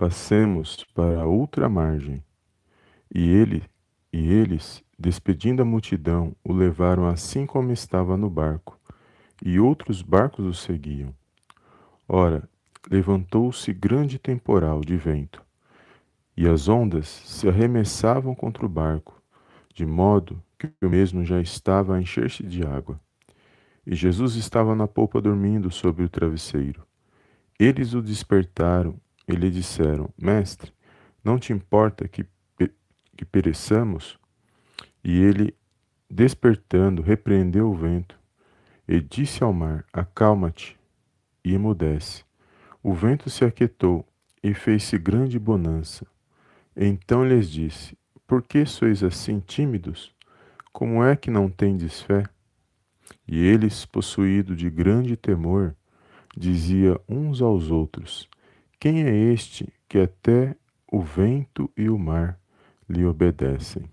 passemos para a outra margem. E ele e eles, despedindo a multidão, o levaram assim como estava no barco, e outros barcos o seguiam. Ora, levantou-se grande temporal de vento, e as ondas se arremessavam contra o barco, de modo que o mesmo já estava a encher-se de água. E Jesus estava na polpa dormindo sobre o travesseiro. Eles o despertaram e lhe disseram: Mestre, não te importa que, que pereçamos? E ele, despertando, repreendeu o vento e disse ao mar: Acalma-te e emudece. O vento se aquietou e fez-se grande bonança. Então lhes disse: Por que sois assim tímidos? Como é que não tendes fé? E eles, possuídos de grande temor, dizia uns aos outros: Quem é este que até o vento e o mar lhe obedecem?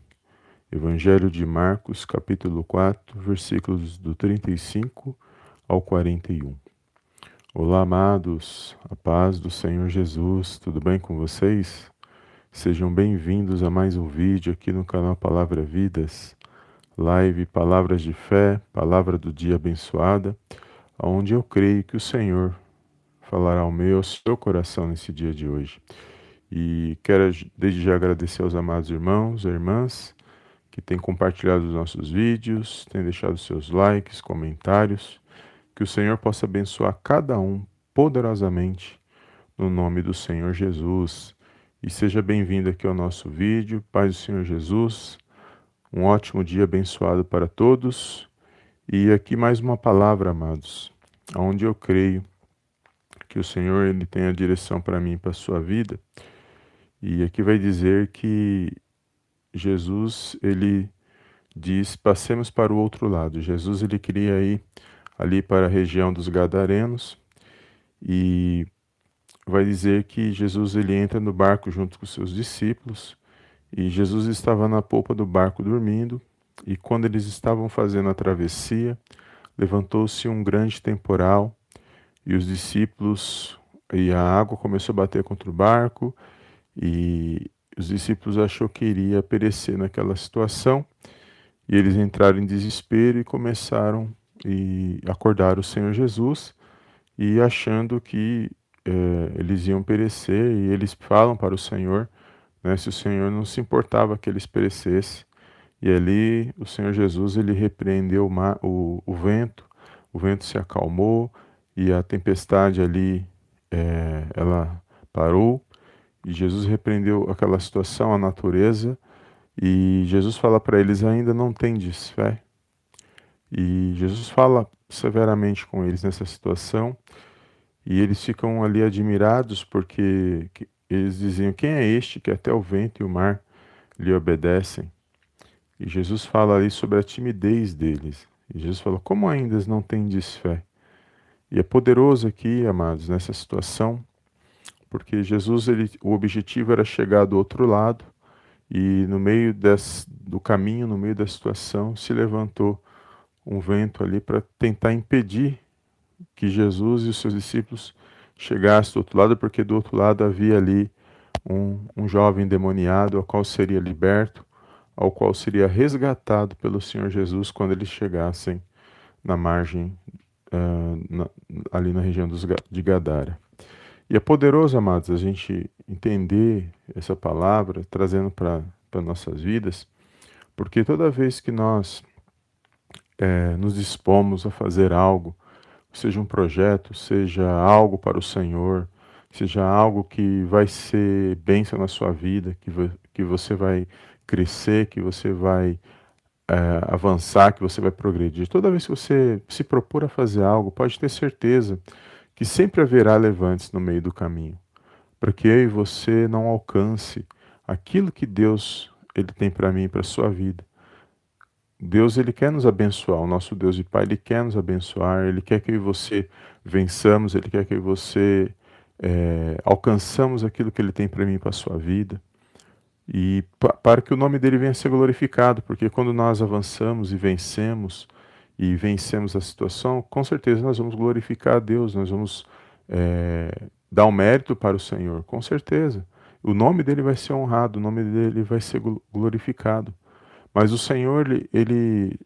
Evangelho de Marcos, capítulo 4, versículos do 35 ao 41. Olá, amados, a paz do Senhor Jesus, tudo bem com vocês? Sejam bem-vindos a mais um vídeo aqui no canal Palavra Vidas, live Palavras de Fé, Palavra do Dia Abençoada, onde eu creio que o Senhor falará ao meu, ao seu coração nesse dia de hoje. E quero desde já agradecer aos amados irmãos e irmãs que têm compartilhado os nossos vídeos, têm deixado seus likes, comentários. Que o Senhor possa abençoar cada um poderosamente no nome do Senhor Jesus. E seja bem-vindo aqui ao nosso vídeo. Paz do Senhor Jesus. Um ótimo dia abençoado para todos. E aqui mais uma palavra, amados, onde eu creio que o Senhor ele tem a direção para mim para a sua vida. E aqui vai dizer que Jesus ele diz: "Passemos para o outro lado". Jesus ele queria ir ali para a região dos gadarenos e vai dizer que Jesus ele entra no barco junto com seus discípulos e Jesus estava na polpa do barco dormindo e quando eles estavam fazendo a travessia, levantou-se um grande temporal e os discípulos e a água começou a bater contra o barco e os discípulos achou que iria perecer naquela situação e eles entraram em desespero e começaram e acordar o Senhor Jesus e achando que eh, eles iam perecer e eles falam para o Senhor né, se o Senhor não se importava que eles perecessem. E ali o Senhor Jesus ele repreendeu o, mar, o, o vento, o vento se acalmou e a tempestade ali é, ela parou e Jesus repreendeu aquela situação, a natureza e Jesus fala para eles ainda não tendes fé e Jesus fala severamente com eles nessa situação e eles ficam ali admirados porque eles diziam quem é este que até o vento e o mar lhe obedecem e Jesus fala ali sobre a timidez deles. E Jesus fala: Como ainda não tendes fé? E é poderoso aqui, amados, nessa situação, porque Jesus, ele, o objetivo era chegar do outro lado, e no meio des, do caminho, no meio da situação, se levantou um vento ali para tentar impedir que Jesus e os seus discípulos chegassem do outro lado, porque do outro lado havia ali um, um jovem demoniado, ao qual seria liberto ao qual seria resgatado pelo Senhor Jesus quando eles chegassem na margem, uh, na, ali na região dos, de Gadara. E é poderoso, amados, a gente entender essa palavra, trazendo para nossas vidas, porque toda vez que nós é, nos dispomos a fazer algo, seja um projeto, seja algo para o Senhor, seja algo que vai ser bênção na sua vida, que, que você vai crescer, que você vai é, avançar, que você vai progredir. Toda vez que você se propor a fazer algo, pode ter certeza que sempre haverá levantes no meio do caminho. para que eu e você não alcance aquilo que Deus ele tem para mim e para sua vida. Deus ele quer nos abençoar, o nosso Deus e Pai ele quer nos abençoar, ele quer que eu e você vençamos, ele quer que eu e você é, alcançamos aquilo que ele tem para mim e para sua vida. E para que o nome dele venha a ser glorificado, porque quando nós avançamos e vencemos, e vencemos a situação, com certeza nós vamos glorificar a Deus, nós vamos é, dar um mérito para o Senhor, com certeza. O nome dele vai ser honrado, o nome dele vai ser glorificado. Mas o Senhor, ele, ele,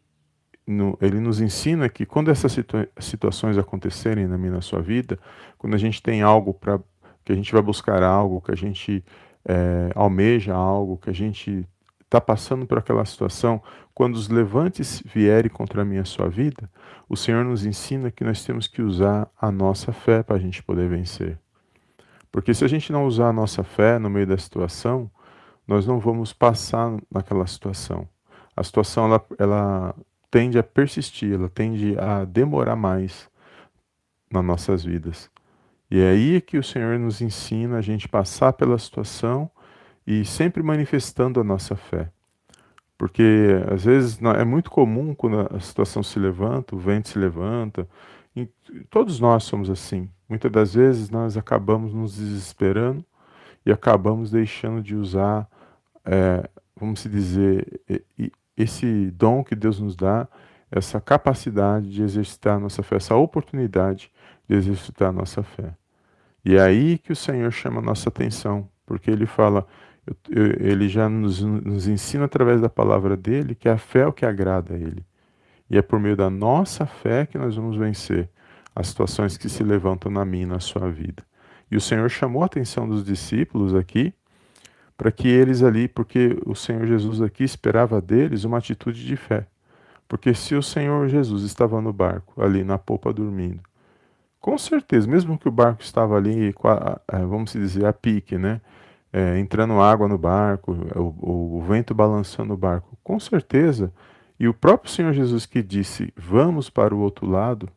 ele nos ensina que quando essas situa situações acontecerem na minha na sua vida, quando a gente tem algo para que a gente vai buscar algo, que a gente é, almeja algo, que a gente está passando por aquela situação, quando os levantes vierem contra a minha sua vida, o Senhor nos ensina que nós temos que usar a nossa fé para a gente poder vencer. Porque se a gente não usar a nossa fé no meio da situação, nós não vamos passar naquela situação. A situação ela, ela tende a persistir, ela tende a demorar mais nas nossas vidas. E é aí que o Senhor nos ensina a gente passar pela situação e sempre manifestando a nossa fé. Porque às vezes é muito comum quando a situação se levanta, o vento se levanta, todos nós somos assim. Muitas das vezes nós acabamos nos desesperando e acabamos deixando de usar, é, vamos dizer, esse dom que Deus nos dá, essa capacidade de exercitar a nossa fé, essa oportunidade de exercitar a nossa fé. E é aí que o Senhor chama a nossa atenção, porque Ele fala: ele já nos, nos ensina através da palavra dele que a fé é o que agrada a ele. E é por meio da nossa fé que nós vamos vencer as situações que se levantam na minha e na sua vida. E o Senhor chamou a atenção dos discípulos aqui para que eles ali, porque o Senhor Jesus aqui esperava deles uma atitude de fé. Porque se o Senhor Jesus estava no barco, ali na popa dormindo, com certeza, mesmo que o barco estava ali, vamos dizer, a pique, né? é, entrando água no barco, o, o, vento balançando o barco, com certeza. E o próprio Senhor Jesus que disse: Vamos para o outro lado.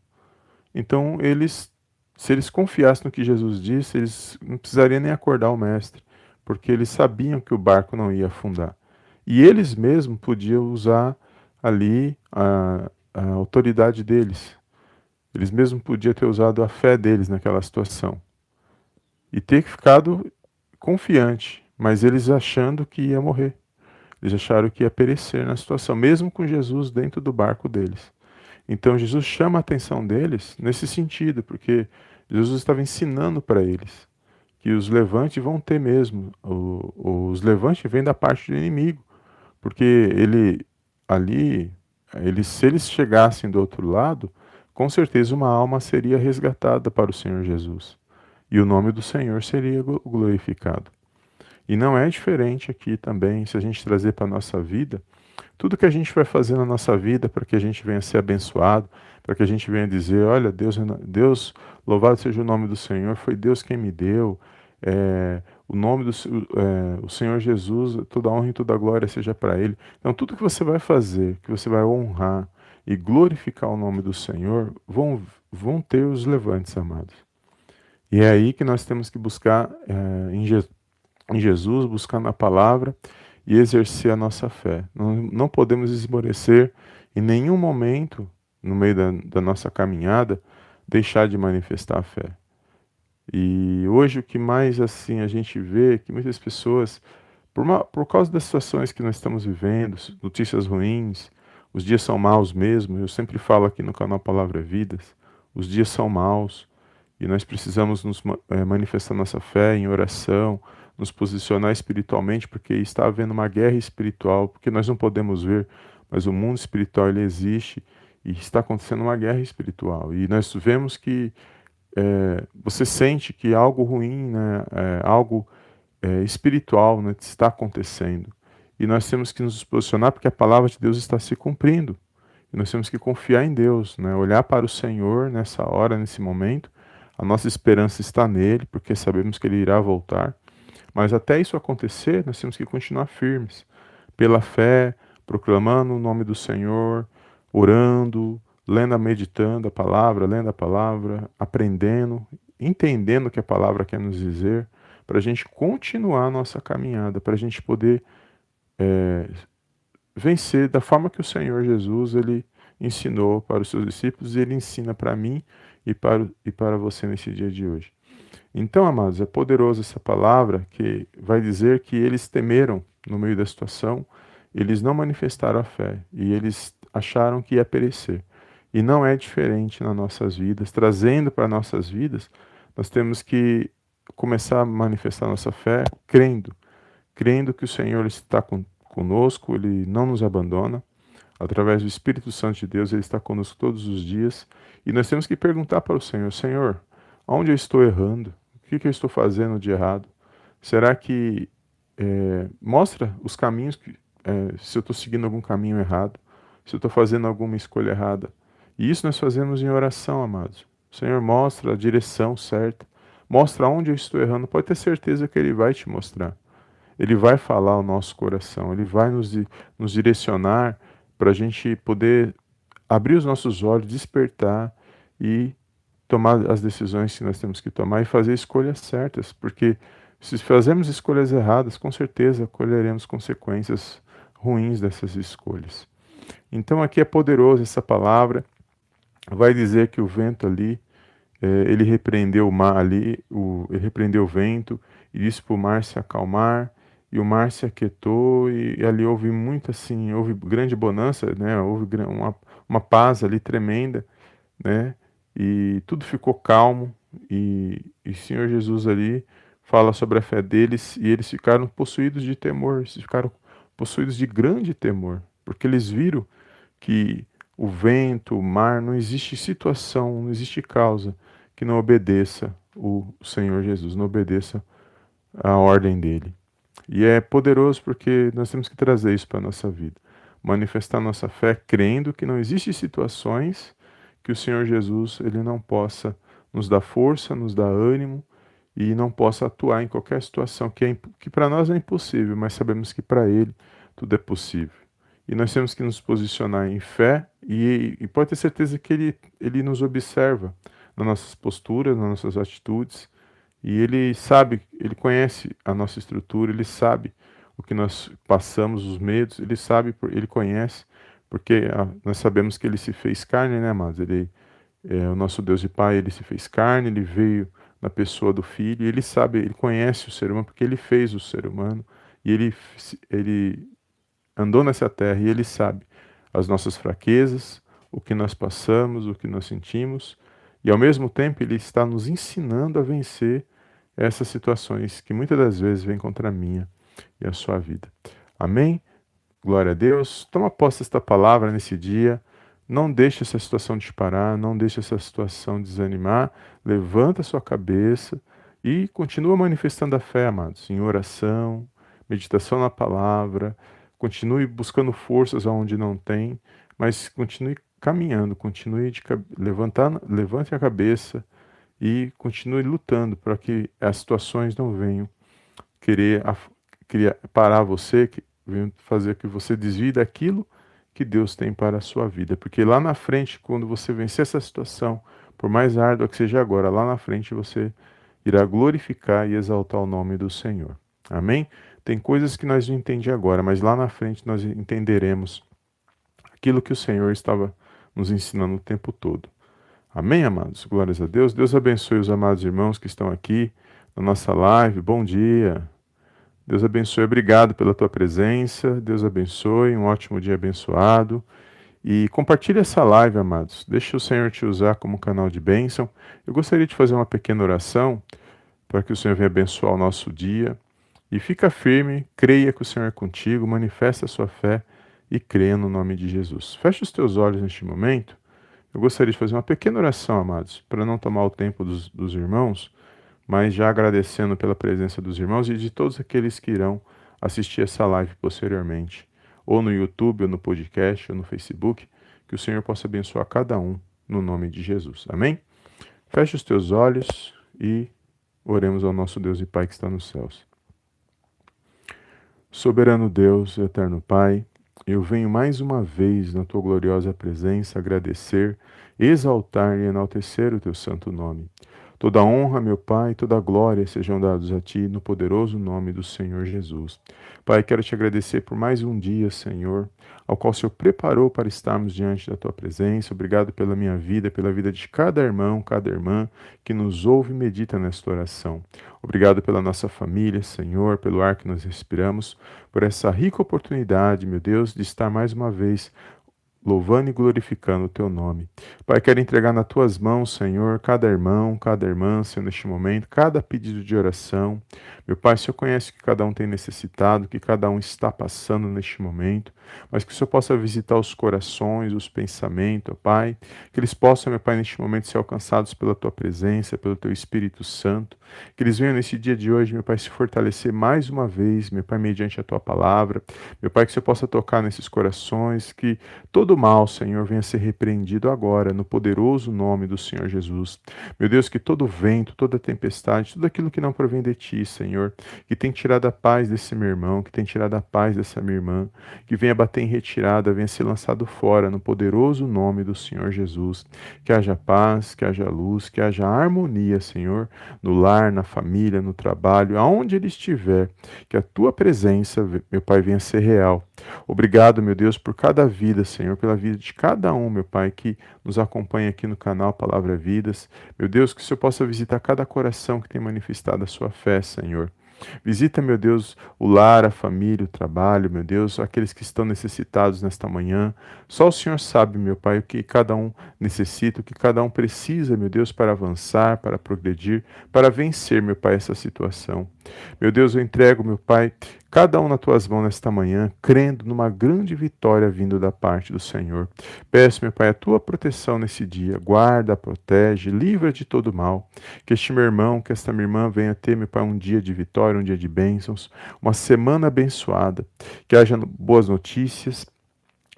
Então, eles, se eles confiassem no que Jesus disse, eles não precisariam nem acordar o Mestre, porque eles sabiam que o barco não ia afundar. E eles mesmos podiam usar ali a, a autoridade deles. Eles mesmos podiam ter usado a fé deles naquela situação. E ter ficado confiante, mas eles achando que ia morrer. Eles acharam que ia perecer na situação, mesmo com Jesus dentro do barco deles. Então Jesus chama a atenção deles nesse sentido, porque Jesus estava ensinando para eles que os levantes vão ter mesmo. O, os levantes vêm da parte do inimigo, porque ele ali, eles, se eles chegassem do outro lado, com certeza uma alma seria resgatada para o Senhor Jesus e o nome do Senhor seria glorificado. E não é diferente aqui também, se a gente trazer para a nossa vida, tudo que a gente vai fazer na nossa vida para que a gente venha ser abençoado, para que a gente venha dizer: olha, Deus, Deus, louvado seja o nome do Senhor, foi Deus quem me deu. É, o nome do é, o Senhor Jesus, toda honra e toda glória seja para Ele. Então, tudo que você vai fazer, que você vai honrar e glorificar o nome do Senhor, vão, vão ter os levantes, amados. E é aí que nós temos que buscar é, em, Je em, Jesus, buscar na palavra e exercer a nossa fé. Não, não podemos esmorecer em nenhum momento, no meio da, da nossa caminhada, deixar de manifestar a fé. E hoje o que mais assim a gente vê é que muitas pessoas, por, uma, por causa das situações que nós estamos vivendo, notícias ruins, os dias são maus mesmo, eu sempre falo aqui no canal Palavra Vidas, os dias são maus, e nós precisamos nos é, manifestar nossa fé em oração, nos posicionar espiritualmente, porque está havendo uma guerra espiritual, porque nós não podemos ver, mas o mundo espiritual ele existe e está acontecendo uma guerra espiritual. E nós vemos que é, você sente que algo ruim, né, é, algo é, espiritual né, está acontecendo. E nós temos que nos posicionar porque a palavra de Deus está se cumprindo. E nós temos que confiar em Deus, né, olhar para o Senhor nessa hora, nesse momento, a nossa esperança está nele, porque sabemos que ele irá voltar. Mas até isso acontecer, nós temos que continuar firmes, pela fé, proclamando o nome do Senhor, orando, lendo, meditando a palavra, lendo a palavra, aprendendo, entendendo o que a palavra quer nos dizer, para a gente continuar a nossa caminhada, para a gente poder é, vencer da forma que o Senhor Jesus ele ensinou para os seus discípulos e ele ensina para mim e para, e para você nesse dia de hoje. Então, amados, é poderosa essa palavra que vai dizer que eles temeram no meio da situação, eles não manifestaram a fé e eles acharam que ia perecer. E não é diferente nas nossas vidas. Trazendo para nossas vidas, nós temos que começar a manifestar nossa fé crendo, crendo que o Senhor está conosco, Ele não nos abandona. Através do Espírito Santo de Deus, Ele está conosco todos os dias. E nós temos que perguntar para o Senhor: Senhor, onde eu estou errando? O que, que eu estou fazendo de errado? Será que é, mostra os caminhos que, é, se eu estou seguindo algum caminho errado, se eu estou fazendo alguma escolha errada? E isso nós fazemos em oração, amados. O Senhor mostra a direção certa, mostra onde eu estou errando. Pode ter certeza que Ele vai te mostrar. Ele vai falar ao nosso coração, Ele vai nos, nos direcionar para a gente poder abrir os nossos olhos, despertar e tomar as decisões que nós temos que tomar e fazer escolhas certas, porque se fazemos escolhas erradas, com certeza colheremos consequências ruins dessas escolhas. Então aqui é poderoso essa palavra, vai dizer que o vento ali, é, ele repreendeu o mar ali, o, ele repreendeu o vento e disse para o mar se acalmar, e o mar se aquietou e, e, ali houve muito assim, houve grande bonança, né? Houve uma, uma paz ali tremenda, né? E tudo ficou calmo e, o Senhor Jesus ali fala sobre a fé deles e eles ficaram possuídos de temor, eles ficaram possuídos de grande temor, porque eles viram que o vento, o mar, não existe situação, não existe causa que não obedeça o Senhor Jesus, não obedeça a ordem dele. E é poderoso porque nós temos que trazer isso para a nossa vida. Manifestar nossa fé crendo que não existem situações que o Senhor Jesus ele não possa nos dar força, nos dar ânimo e não possa atuar em qualquer situação que, é, que para nós é impossível, mas sabemos que para Ele tudo é possível. E nós temos que nos posicionar em fé e, e pode ter certeza que Ele, ele nos observa nas nossas posturas, nas nossas atitudes e ele sabe, ele conhece a nossa estrutura, ele sabe o que nós passamos, os medos, ele sabe, ele conhece, porque ah, nós sabemos que ele se fez carne, né, amados? Ele é o nosso Deus e Pai, ele se fez carne, ele veio na pessoa do Filho, e ele sabe, ele conhece o ser humano, porque ele fez o ser humano, e ele, ele andou nessa terra, e ele sabe as nossas fraquezas, o que nós passamos, o que nós sentimos, e ao mesmo tempo ele está nos ensinando a vencer essas situações que muitas das vezes vêm contra a minha e a sua vida. Amém? Glória a Deus. Toma posse desta palavra nesse dia. Não deixe essa situação te parar, não deixe essa situação desanimar. Levanta a sua cabeça e continua manifestando a fé, amados, em oração, meditação na palavra. Continue buscando forças aonde não tem, mas continue caminhando, continue de, levantando, levante a cabeça e continue lutando para que as situações não venham querer, querer parar você, que venham fazer que você desvie daquilo que Deus tem para a sua vida. Porque lá na frente, quando você vencer essa situação, por mais árdua que seja agora, lá na frente você irá glorificar e exaltar o nome do Senhor. Amém? Tem coisas que nós não entendemos agora, mas lá na frente nós entenderemos aquilo que o Senhor estava nos ensinando o tempo todo. Amém, amados? Glórias a Deus. Deus abençoe os amados irmãos que estão aqui na nossa live. Bom dia. Deus abençoe. Obrigado pela tua presença. Deus abençoe. Um ótimo dia abençoado. E compartilhe essa live, amados. Deixe o Senhor te usar como canal de bênção. Eu gostaria de fazer uma pequena oração para que o Senhor venha abençoar o nosso dia. E fica firme, creia que o Senhor é contigo, manifesta a sua fé e creia no nome de Jesus. Feche os teus olhos neste momento. Eu gostaria de fazer uma pequena oração, amados, para não tomar o tempo dos, dos irmãos, mas já agradecendo pela presença dos irmãos e de todos aqueles que irão assistir essa live posteriormente, ou no YouTube, ou no podcast, ou no Facebook, que o Senhor possa abençoar cada um no nome de Jesus. Amém? Feche os teus olhos e oremos ao nosso Deus e Pai que está nos céus. Soberano Deus, eterno Pai, eu venho mais uma vez na tua gloriosa presença agradecer, exaltar e enaltecer o teu santo nome. Toda honra, meu Pai, toda glória sejam dados a Ti, no poderoso nome do Senhor Jesus. Pai, quero te agradecer por mais um dia, Senhor, ao qual o Senhor preparou para estarmos diante da Tua presença. Obrigado pela minha vida, pela vida de cada irmão, cada irmã que nos ouve e medita nesta oração. Obrigado pela nossa família, Senhor, pelo ar que nós respiramos, por essa rica oportunidade, meu Deus, de estar mais uma vez louvando e glorificando o teu nome. Pai, quero entregar nas tuas mãos, Senhor, cada irmão, cada irmã, Senhor, neste momento, cada pedido de oração. Meu Pai, o Senhor conhece o que cada um tem necessitado, o que cada um está passando neste momento, mas que o Senhor possa visitar os corações, os pensamentos, ó Pai, que eles possam, meu Pai, neste momento ser alcançados pela tua presença, pelo teu Espírito Santo, que eles venham nesse dia de hoje, meu Pai, se fortalecer mais uma vez, meu Pai, mediante a tua palavra. Meu Pai, que o Senhor possa tocar nesses corações, que todo mal, Senhor, venha ser repreendido agora, no poderoso nome do Senhor Jesus. Meu Deus, que todo vento, toda tempestade, tudo aquilo que não provém de ti, Senhor, que tem tirado a paz desse meu irmão, que tem tirado a paz dessa minha irmã, que venha bater em retirada, venha ser lançado fora, no poderoso nome do Senhor Jesus. Que haja paz, que haja luz, que haja harmonia, Senhor, no lar, na família, no trabalho, aonde ele estiver, que a tua presença, meu Pai, venha ser real. Obrigado, meu Deus, por cada vida, Senhor, pela vida de cada um, meu Pai, que nos acompanha aqui no canal Palavra Vidas. Meu Deus, que o Senhor possa visitar cada coração que tem manifestado a sua fé, Senhor. Visita, meu Deus, o lar, a família, o trabalho, meu Deus, aqueles que estão necessitados nesta manhã. Só o Senhor sabe, meu Pai, o que cada um necessita, o que cada um precisa, meu Deus, para avançar, para progredir, para vencer, meu Pai, essa situação. Meu Deus, eu entrego, meu Pai, cada um nas tuas mãos nesta manhã, crendo numa grande vitória vindo da parte do Senhor. Peço, meu Pai, a tua proteção nesse dia. Guarda, protege, livra de todo mal. Que este meu irmão, que esta minha irmã venha ter, meu Pai, um dia de vitória, um dia de bênçãos, uma semana abençoada. Que haja boas notícias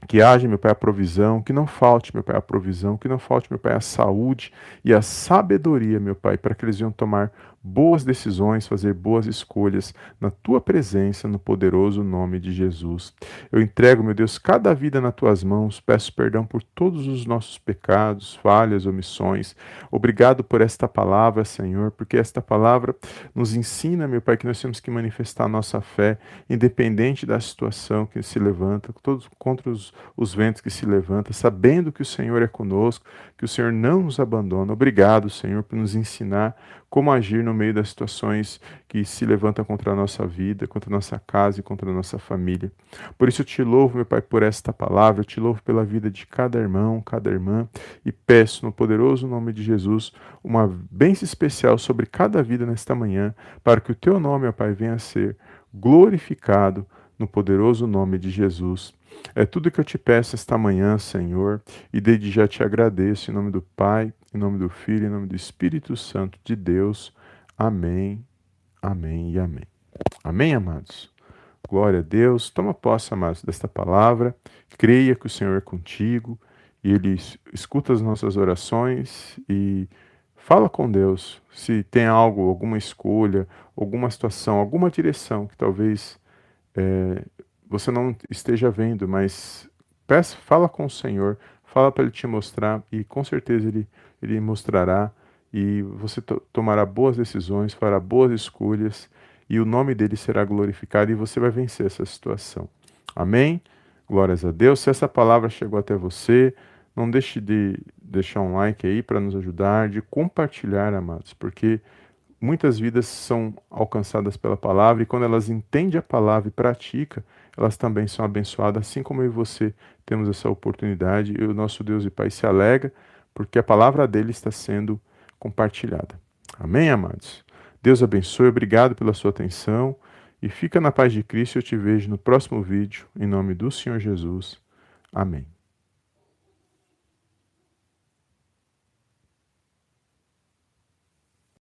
que haja, meu Pai, a provisão, que não falte, meu Pai, a provisão, que não falte, meu Pai, a saúde e a sabedoria, meu Pai, para que eles venham tomar boas decisões, fazer boas escolhas na tua presença, no poderoso nome de Jesus. Eu entrego, meu Deus, cada vida nas tuas mãos, peço perdão por todos os nossos pecados, falhas, omissões. Obrigado por esta palavra, Senhor, porque esta palavra nos ensina, meu Pai, que nós temos que manifestar a nossa fé, independente da situação que se levanta, todos contra os, os ventos que se levantam, sabendo que o Senhor é conosco, que o Senhor não nos abandona. Obrigado, Senhor, por nos ensinar como agir no meio das situações que se levantam contra a nossa vida, contra a nossa casa e contra a nossa família. Por isso eu te louvo, meu Pai, por esta palavra, eu te louvo pela vida de cada irmão, cada irmã e peço no poderoso nome de Jesus uma bênção especial sobre cada vida nesta manhã, para que o teu nome, meu Pai, venha a ser glorificado no poderoso nome de Jesus. É tudo que eu te peço esta manhã, Senhor, e desde já te agradeço em nome do Pai, em nome do Filho, em nome do Espírito Santo de Deus. Amém, amém e amém. Amém, amados? Glória a Deus. Toma posse, amados, desta palavra. Creia que o Senhor é contigo e Ele escuta as nossas orações e fala com Deus. Se tem algo, alguma escolha, alguma situação, alguma direção que talvez é, você não esteja vendo, mas peça, fala com o Senhor, fala para Ele te mostrar e com certeza Ele, ele mostrará e você to tomará boas decisões, fará boas escolhas e o nome dele será glorificado e você vai vencer essa situação. Amém? Glórias a Deus. Se essa palavra chegou até você, não deixe de deixar um like aí para nos ajudar, de compartilhar, amados, porque muitas vidas são alcançadas pela palavra e quando elas entendem a palavra e praticam, elas também são abençoadas, assim como eu e você temos essa oportunidade e o nosso Deus e Pai se alegra porque a palavra dele está sendo compartilhada. Amém, amados? Deus abençoe, obrigado pela sua atenção e fica na paz de Cristo. Eu te vejo no próximo vídeo, em nome do Senhor Jesus. Amém.